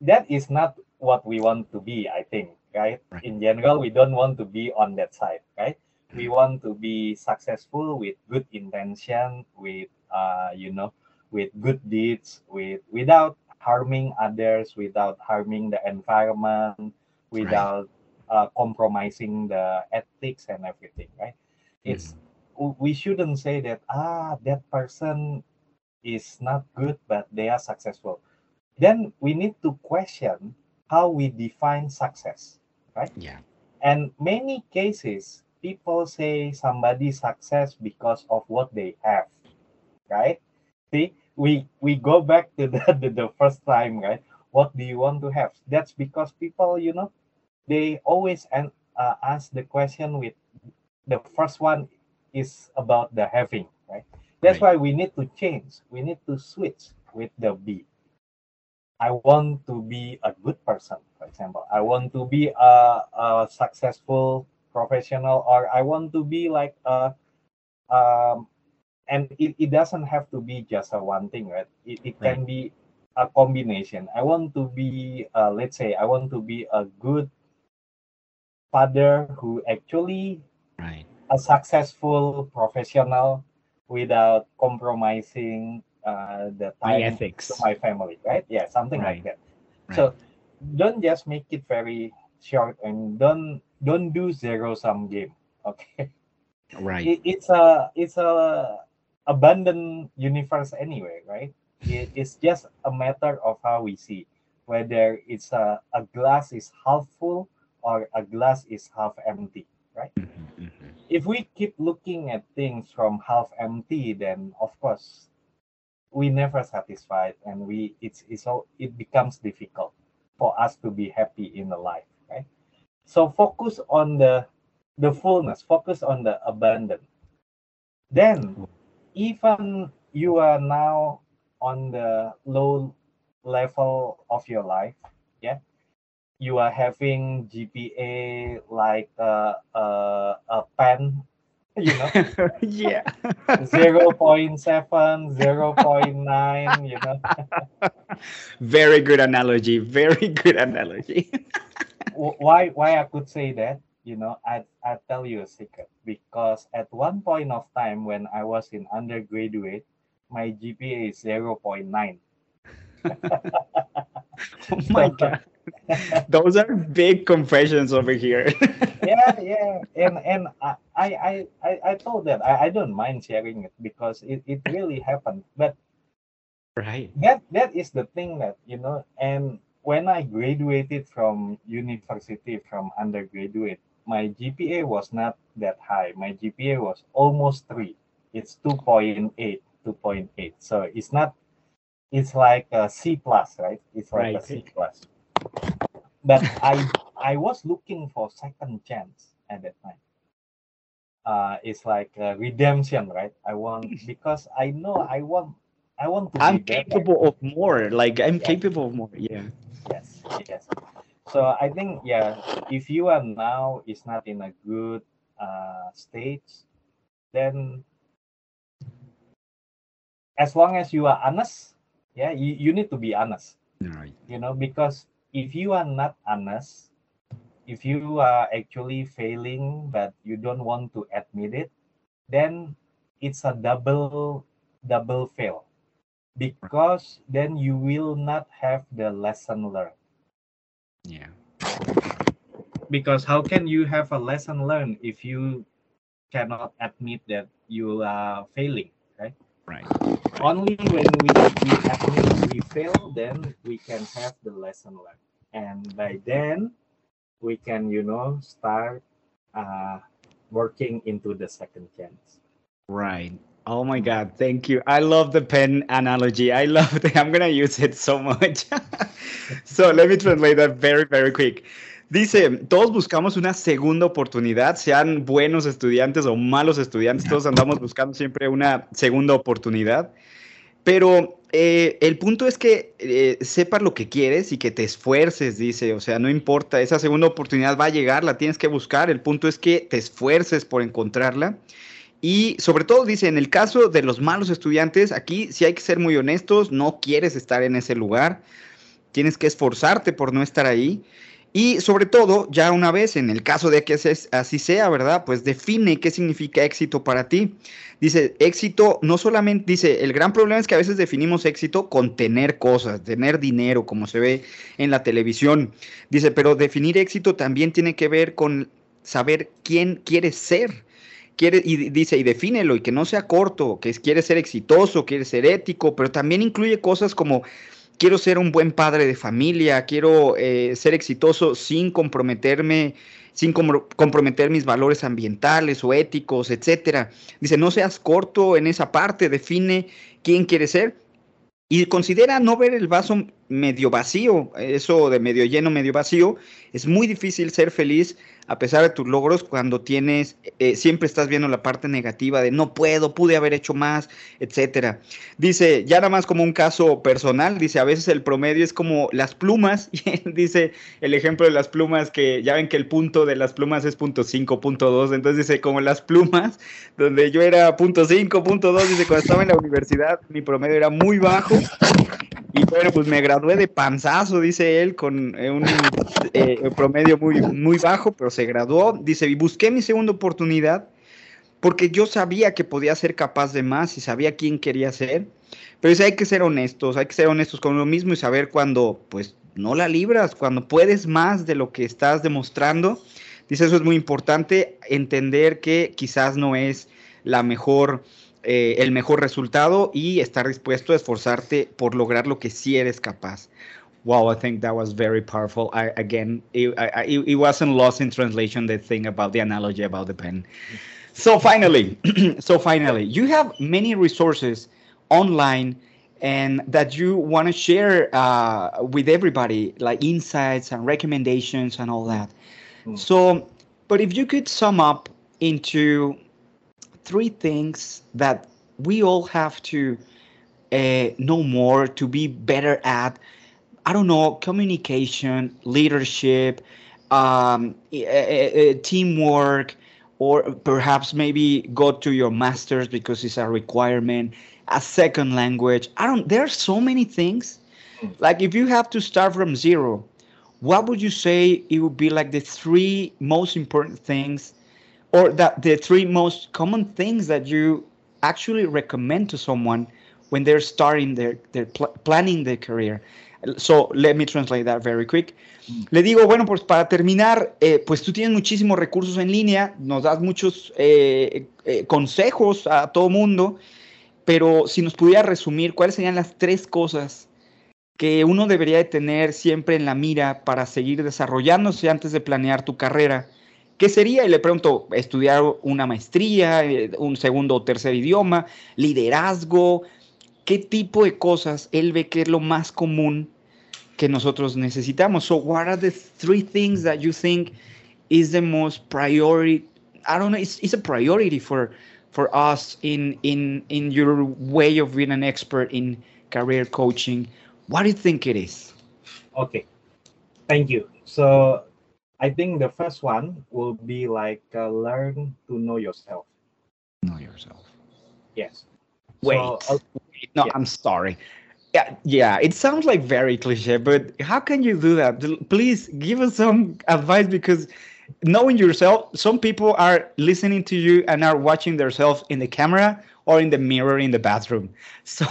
that is not what we want to be i think right, Right. in general we don't want to be on that side right we want to be successful with good intention with uh, you know with good deeds with without harming others without harming the environment without uh, compromising the ethics and everything right it's w- we shouldn't say that ah that person is not good but they are successful then we need to question how we define success right? Yeah. and many cases people say somebody success because of what they have right? See we we go back to the, <laughs> the, the first time right? What do you want to have? That's because people you know they always and uh, ask the question with the first one is about the having right? That's why we need to change. We need to switch with the b I want to be a good person, for example. I want to be a, a successful professional, or I want to be like a, um, and it, it doesn't have to be just a one thing, right? It, it can be a combination. I want to be, uh, let's say, I want to be a good father who actually Right. a successful professional without compromising uh, the My time ethics. to my family, right? Yeah, something like that. Right. So don't just make it very short and don't don't do zero sum game. Okay, Right. it, it's a it's a abundant universe anyway, right? It, it's just a matter of how we see whether it's a, a glass is half full or a glass is half empty, right? Mhm, mhm. if we keep looking at things from half empty then of course we never satisfied and we it's it's all it becomes difficult for us to be happy in the life so focus on the the fullness focus on the abundant then even you are now on the low level of your life yeah you are having gpa like uh, uh, a pen you know <laughs> yeah. 0.7 0.9 you know <laughs> Very good analogy. Very good analogy. <laughs> Wh- why why i could say that you know i i tell you a secret because at one point of time when i was in undergraduate my gpa is 0.9 <laughs> oh my god. Those are big confessions over here. <laughs> yeah yeah and and i i i i, told them I, I don't mind sharing it because it, it really happened but right. that that is the thing that you know and when i graduated from university from undergraduate my gpa was not that high my gpa was almost 3 it's 2.8 2.8 so it's not it's like a c plus right it's like a Right. c plus but i i was looking for second chance at that time. Uh, it's like redemption, right? I want because I know I want I want to I'm capable of more. Like I'm Yeah. capable of more. Yeah. Yes, yes. So I think yeah, if you are now is not in a good uh, stage, then as long as you are honest, yeah, you, you need to be honest. Right. you know because if you are not honest if you are actually failing but you don't want to admit it then it's a double double fail because then you will not have the lesson learned Yeah. because how can you have a lesson learned if you cannot admit that you are failing right Right. only when we, we admit we fail then we can have the lesson learned and by then we can you know start uh, working into the second chance Right. Oh my God. Thank you. I love the pen analogy. I love it. I'm going to use it so much. <laughs> so let me translate that very, very quick. Dice, todos buscamos una segunda oportunidad, sean buenos estudiantes o malos estudiantes, todos andamos buscando siempre una segunda oportunidad. Pero eh, el punto es que eh, sepas lo que quieres y que te esfuerces, dice. O sea, no importa, esa segunda oportunidad va a llegar, la tienes que buscar. El punto es que te esfuerces por encontrarla. Y sobre todo, dice, en el caso de los malos estudiantes, aquí sí hay que ser muy honestos, no quieres estar en ese lugar, tienes que esforzarte por no estar ahí. Y sobre todo, ya una vez, en el caso de que así- sea, ¿verdad? Pues define qué significa éxito para ti. Dice, éxito no solamente, dice, el gran problema es que a veces definimos éxito con tener cosas, tener dinero, como se ve en la televisión. Dice, pero definir éxito también tiene que ver con saber quién quieres ser. Quiere, y di- dice, y defínelo, y que no sea corto, que quieres ser exitoso, quieres ser ético, pero también incluye cosas como quiero ser un buen padre de familia, quiero eh, ser exitoso sin comprometerme, sin compro- comprometer mis valores ambientales o éticos, etcétera. Dice, no seas corto en esa parte, define quién quieres ser y considera no ver el vaso medio vacío, eso de medio lleno, medio vacío. Es muy difícil ser feliz a pesar de tus logros cuando tienes, eh, siempre estás viendo la parte negativa de no puedo, pude haber hecho más, etcétera. Dice, ya nada más como un caso personal, dice, a veces el promedio es como las plumas, <laughs> y dice el ejemplo de las plumas que ya ven que el punto de las plumas es punto cinco, punto dos, entonces dice, como las plumas, <laughs> donde yo era punto cinco, punto dos, dice, cuando estaba en la universidad mi promedio era muy bajo, y bueno, pues me gradué de panzazo, dice él, con eh, un eh, promedio muy, muy bajo, pero se graduó. Dice, y busqué mi segunda oportunidad porque yo sabía que podía ser capaz de más y sabía quién quería ser. Pero dice, hay que ser honestos, hay que ser honestos con uno mismo y saber cuando, pues, no la libras, cuando puedes más de lo que estás demostrando. Dice, eso es muy importante, entender que quizás no es la mejor eh, el mejor resultado y estar dispuesto a esforzarte por lograr lo que sí eres capaz. Wow, I think that was very powerful. I, again, it, I, it wasn't lost in translation the thing about the analogy about the pen. So finally, <clears throat> so finally, you have many resources online and that you want to share uh, with everybody, like insights and recommendations and all that. Mm. So, but if you could sum up into three things that we all have to uh, know more to be better at. I don't know, communication, leadership, um, teamwork, or perhaps maybe go to your masters because it's a requirement, a second language. I don't, there are so many things. Like if you have to start from zero, what would you say it would be like the three most important things or that the three most common things that you actually recommend to someone when they're starting their, their pl- planning their career. So let me translate that very quick. Le digo, bueno, pues para terminar, eh, pues tú tienes muchísimos recursos en línea, nos das muchos eh, eh, consejos a todo mundo, pero si nos pudiera resumir, ¿cuáles serían las tres cosas que uno debería de tener siempre en la mira para seguir desarrollándose antes de planear tu carrera? ¿Qué sería? Y le pregunto, estudiar una maestría, eh, un segundo o tercer idioma, liderazgo, ¿qué tipo de cosas él ve que es lo más común que nosotros necesitamos? So what are the three things that you think is the most priority i don't know it's, it's a priority for for us in in in your way of being an expert in career coaching what do you think it is Okay, thank you. So I think the first one will be like uh, learn to know yourself. know yourself Yes. wait So, uh, no yeah. i'm sorry yeah yeah it sounds like very cliche but how can you do that please give us some advice because knowing yourself some people are listening to you and are watching themselves in the camera or in the mirror in the bathroom <laughs> so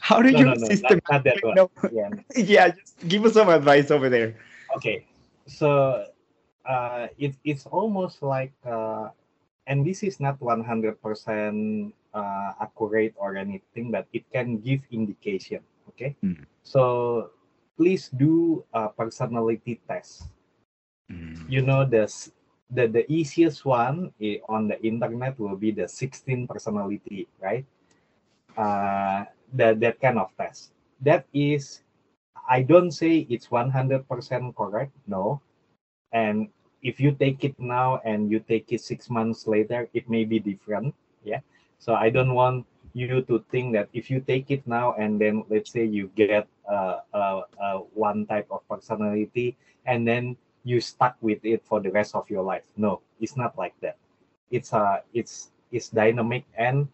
how do no, you no, no, not, not that one. <laughs> know Yeah. <laughs> yeah just give us some advice over there Okay. So uh, it, it's almost like, uh, and this is not 100% uh, accurate or anything, but it can give indication. Okay. Mm. So please do a personality test. Mm, you know the the the easiest one on the internet will be the 16 personality right uh that that kind of test that is i don't say it's 100% correct no and if you take it now and you take it six months later it may be different yeah? So i don't want you to think that if you take it now and then let's say you get uh, uh, uh, one type of personality and then you stuck with it for the rest of your life. No it's not like that. It's uh it's it's dynamic and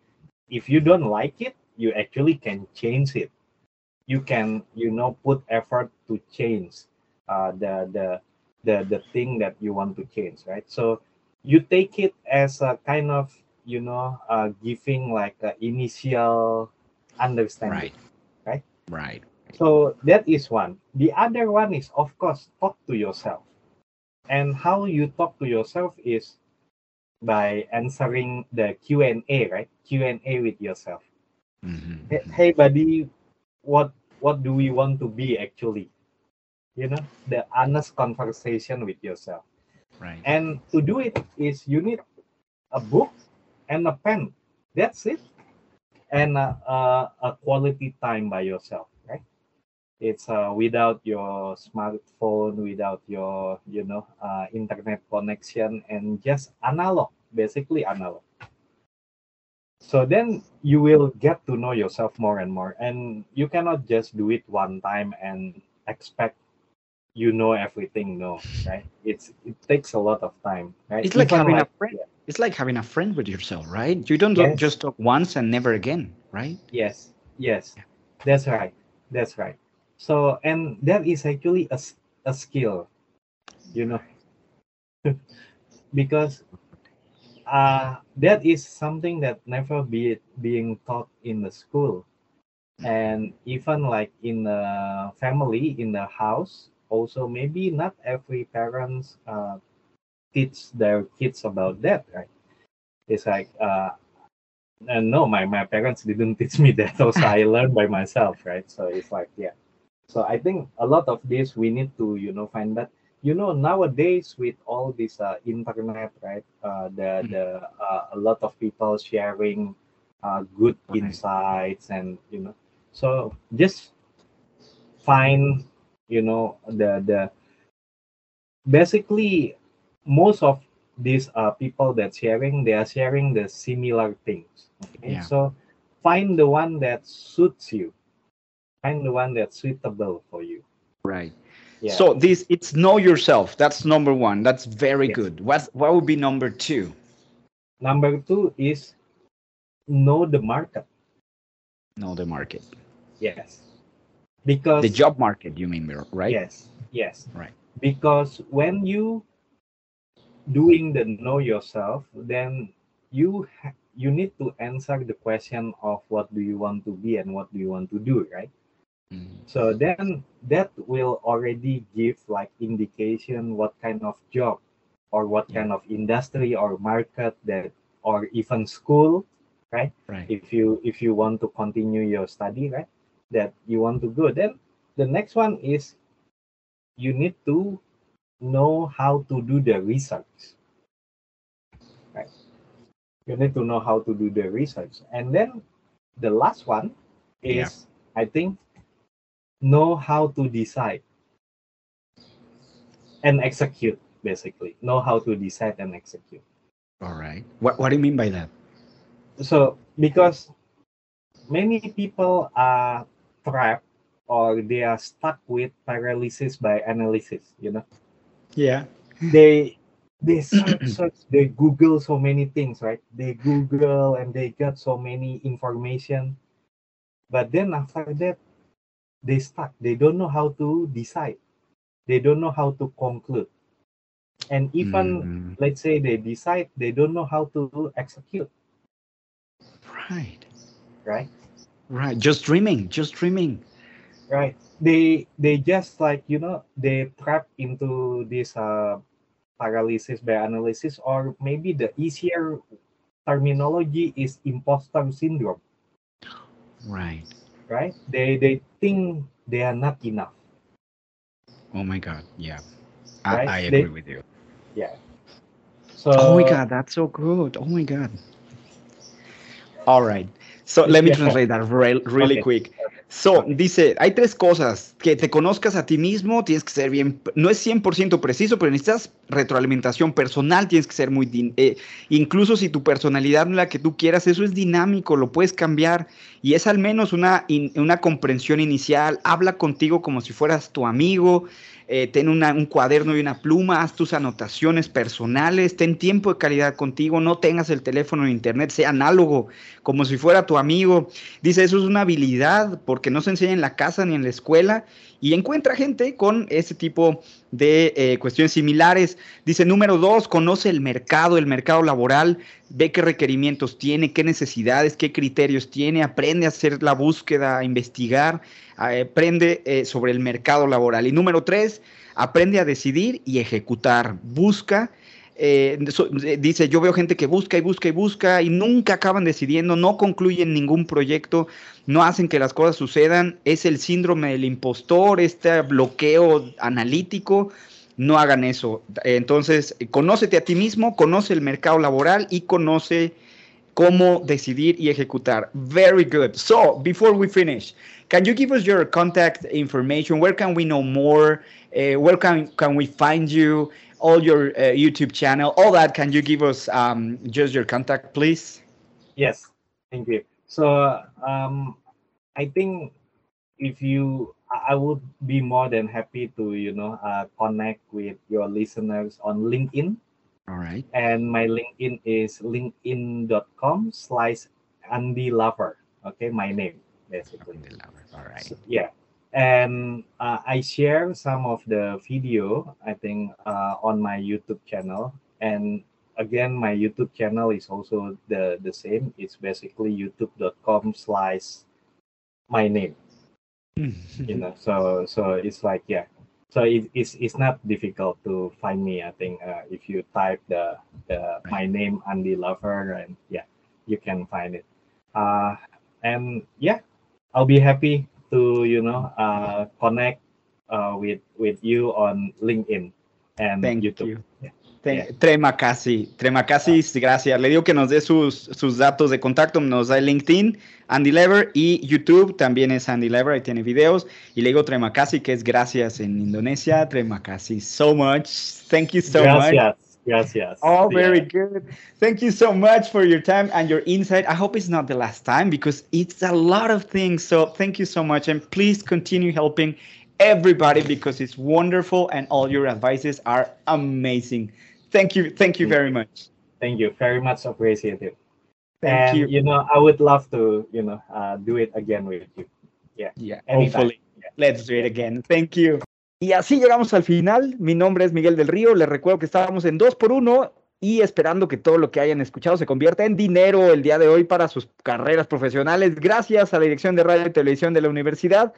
if you don't like it you actually can change it. You can you know put effort to change uh the the the the thing that you want to change right so you take it as a kind of you know uh giving like a initial understanding right right right so that is one. The other one is, of course, talk to yourself. And how you talk to yourself is by answering the Q and A, right? Q and A with yourself. Mhm, Hey, mhm. hey, buddy, what what do we want to be actually? You know, the honest conversation with yourself. right And to do it is you need a book and a pen. That's it. And a, a, a quality time by yourself, right? It's uh, without your smartphone, without your you know uh, internet connection, and just analog, basically analog. So then you will get to know yourself more and more, and you cannot just do it one time and expect you know everything. No, right? It's it takes a lot of time, right? it's like Even having like- a friend it's like having a friend with yourself right you don't Yes. just talk once and never again right Yes, yes, that's right. That's right. So, and that is actually a, a skill, you know, <laughs> because uh, that is something that never be being taught in the school, and even like in the family, in the house, also maybe not every parents uh, teach their kids about that, right? It's like uh, uh, no, my, my parents didn't teach me that. Also, I <laughs> learned by myself, right? So it's like, yeah. So I think a lot of this we need to, you know, find that, you know, nowadays with all this uh, internet, right? Uh, the Mm. the uh, a lot of people sharing uh, good Right. insights and you know, so just find, you know, the the basically most of these uh, people that sharing they are sharing the similar things okay Yeah. so find the one that suits you find the one that's suitable for you right yeah So this it's know yourself. That's number one. That's very Yes. good. What what would be number two? number two is know the market Know the market. yes because The job market, you mean, right? yes yes Right. because when you doing the know yourself then you ha- you need to answer the question of what do you want to be and what do you want to do right Mhm. so then that will already give like indication what kind of job or what Yeah. kind of industry or market that or even school right? Right. if you if you want to continue your study right that you want to go then the next one is you need to know how to do the research right you need to know how to do the research and then the last one is Yeah. i think know how to decide and execute basically know how to decide and execute. All right. What What do you mean by that? So because many people are trapped or they are stuck with paralysis by analysis. You know, Yeah. they they search, <coughs> search they google so many things right? They google and they got so many information. But then after that they stuck. They don't know how to decide. They don't know how to conclude. And even Mm, let's say they decide they don't know how to execute. Right. right Right. Just dreaming. Just dreaming. right they they just like you know they trap into this uh paralysis by analysis or maybe the easier terminology is imposter syndrome Right. right they they think they are not enough Oh my God. Yeah. I, Right? I They- agree with you. yeah so oh my God. That's so good. Oh my God. All right. So let me translate that re- really Okay. quick. So, dice, hay tres cosas. Que te conozcas a ti mismo, tienes que ser bien, no es 100% preciso, pero necesitas retroalimentación personal, tienes que ser muy, eh, incluso si tu personalidad no es la que tú quieras, eso es dinámico, lo puedes cambiar y es al menos una, in- una comprensión inicial. Habla contigo como si fueras tu amigo, eh, ten una- un cuaderno y una pluma, haz tus anotaciones personales, ten tiempo de calidad contigo, no tengas el teléfono en internet, sea análogo, como si fuera tu amigo. Dice, eso es una habilidad porque no se enseña en la casa ni en la escuela y encuentra gente con ese tipo de eh, cuestiones similares. Dice, número dos, conoce el mercado, el mercado laboral, ve qué requerimientos tiene, qué necesidades, qué criterios tiene, aprende a hacer la búsqueda, a investigar, eh, aprende eh, sobre el mercado laboral. Y número tres, aprende a decidir y ejecutar. Busca. Eh, eh, dice, yo veo gente que busca y busca y busca y nunca acaban decidiendo, no concluyen ningún proyecto, no hacen que las cosas sucedan, es el síndrome del impostor, este bloqueo analítico, no hagan eso. Entonces, eh, conócete a ti mismo, conoce el mercado laboral y conoce cómo decidir y ejecutar. Very good. So, before we finish, can you give us your contact information? Where can we know more? Uh, where can, can we find you? All your uh, YouTube channel, all that. Can you give us um, just your contact, please? Yes, thank you. So um, I think if you, I would be more than happy to you know uh, connect with your listeners on LinkedIn, All right. and my LinkedIn is linkedin.com slash Andy Lover. Okay, my name basically. Andy Lover. All right. So, yeah, and uh, I share some of the video I think uh, on my YouTube channel, and again, my YouTube channel is also the the same. It's basically youtube.com slash my name. <laughs> You know, so so it's like yeah. So it, it's it's not difficult to find me. I think uh, if you type the the my name Andy Lover and yeah, you can find it. Uh, and yeah, I'll be happy to you know uh, connect uh, with with you on LinkedIn and Thank YouTube. you. Te- Tremakasi, Tremakasi, gracias. Le digo que nos dé sus, sus datos de contacto, nos da LinkedIn, Andy Lever, y YouTube también es Andy Lever, ahí tiene videos. Y le digo Tremakasi, que es gracias en Indonesia. Tremakasi, so much. Thank you so much. gracias, gracias. Oh, very Yeah. good. Thank you so much for your time and your insight. I hope it's not the last time because it's a lot of things. So thank you so much. And please continue helping everybody because it's wonderful and all your advices are amazing. Thank you. Thank you very much. Thank you very much. Appreciate it. Thank and you. know, I would love to you know uh, do it again with you. Yeah. Yeah, Anytime. hopefully. Let's do it again. Thank you. Y así llegamos al final. Mi nombre es Miguel del Río. Les recuerdo que estábamos en 2 por 1 y esperando que todo lo que hayan escuchado se convierta en dinero el día de hoy para sus carreras profesionales. Gracias a la Dirección de Radio y Televisión de la Universidad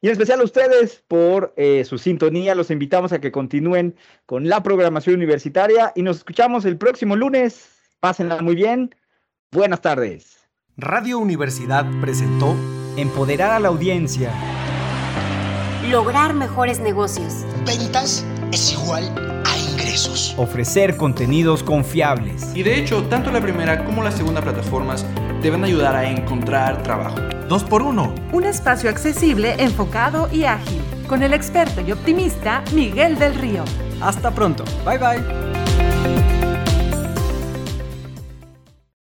y en especial a ustedes por eh, su sintonía. Los invitamos a que continúen con la programación universitaria y nos escuchamos el próximo lunes. Pásenla muy bien. Buenas tardes. Radio Universidad presentó Empoderar a la audiencia. Lograr mejores negocios. Ventas es igual a ingresos. Ofrecer contenidos confiables. Y de hecho, tanto la primera como la segunda plataformas te van a ayudar a encontrar trabajo. 2x1. Un espacio accesible, enfocado y ágil. Con el experto y optimista Miguel del Río. Hasta pronto. Bye bye.